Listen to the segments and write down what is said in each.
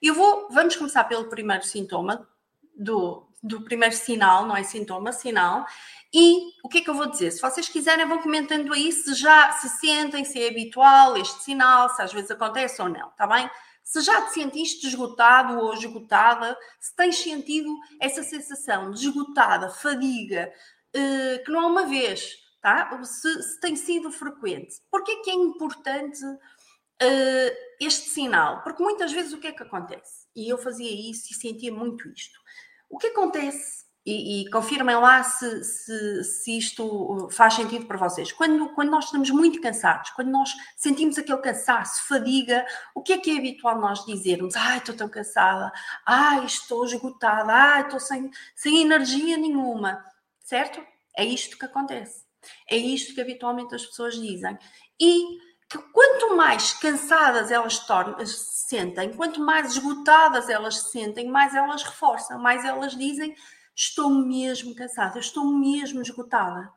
Eu vou, vamos começar pelo primeiro sintoma, do, do primeiro sinal, não é sintoma, sinal. E o que é que eu vou dizer? Se vocês quiserem, vão comentando aí se já se sentem, se é habitual este sinal, se às vezes acontece ou não, está bem? Se já te sentiste esgotado ou esgotada, se tens sentido essa sensação de esgotada, fadiga, eh, que não é uma vez, tá? Se, se tem sido frequente. Porquê que é importante uh, este sinal? Porque muitas vezes o que é que acontece? E eu fazia isso e sentia muito isto. O que acontece, e, e confirmem lá se, se, se, isto faz sentido para vocês, quando, quando nós estamos muito cansados, quando nós sentimos aquele cansaço, fadiga, o que é que é habitual nós dizermos? Ai, estou tão cansada, ai, estou esgotada, ai, estou sem, sem energia nenhuma, certo? É isto que acontece. É isto que habitualmente as pessoas dizem. E que quanto mais cansadas elas tornam, se sentem, quanto mais esgotadas elas se sentem, mais elas reforçam, mais elas dizem: Estou mesmo cansada, estou mesmo esgotada.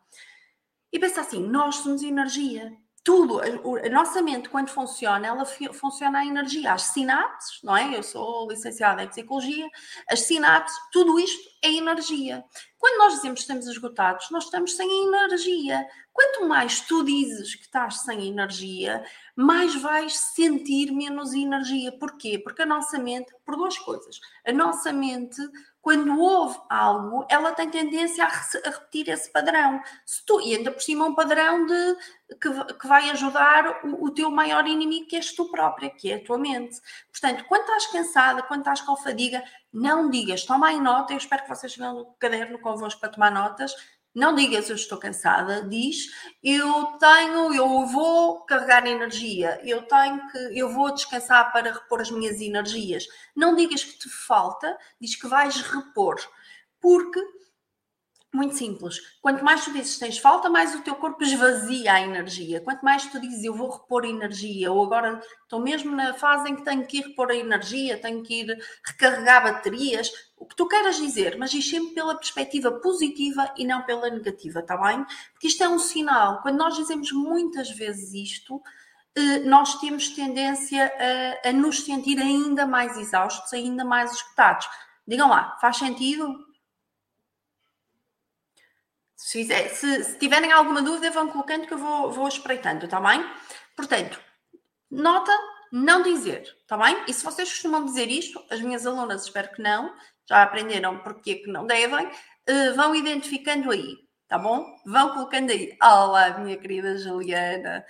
E pensa assim: nós somos energia. Tudo, a, nossa mente, quando funciona, ela funciona a energia. As sinapses, não é? Eu sou licenciada em psicologia, as sinapses, tudo isto é energia. Quando nós dizemos que estamos esgotados, nós estamos sem energia. Quanto mais tu dizes que estás sem energia, mais vais sentir menos energia. Porquê? Porque a nossa mente, por duas coisas. A nossa mente, quando ouve algo, ela tem tendência a, a repetir esse padrão. Se tu, e ainda por cima um padrão de, que, que vai ajudar o, o, teu maior inimigo, que és tu própria, que é a tua mente. Portanto, quando estás cansada, quando estás com fadiga, não digas, toma aí nota, eu espero que vocês tenham o caderno convosco para tomar notas, não digas eu estou cansada, diz eu tenho, eu vou carregar energia, eu tenho que, eu vou descansar para repor as minhas energias. Não digas que te falta, diz que vais repor. Porque muito simples. Quanto mais tu dizes tens falta, mais o teu corpo esvazia a energia. Quanto mais tu dizes eu vou repor energia, ou agora estou mesmo na fase em que tenho que ir repor a energia, tenho que ir recarregar baterias, o que tu queiras dizer, mas diz sempre pela perspectiva positiva e não pela negativa, está bem? Porque isto é um sinal. Quando nós dizemos muitas vezes isto, eh, nós temos tendência a, a nos sentir ainda mais exaustos, ainda mais esgotados. Digam lá, faz sentido? Se, se, se, tiverem alguma dúvida, vão colocando que eu vou, vou espreitando, está bem? Portanto, nota não dizer, está bem? E se vocês costumam dizer isto, as minhas alunas espero que não, já aprenderam porque que não devem, uh, vão identificando aí, tá bom? Vão colocando aí. Olá, minha querida Juliana.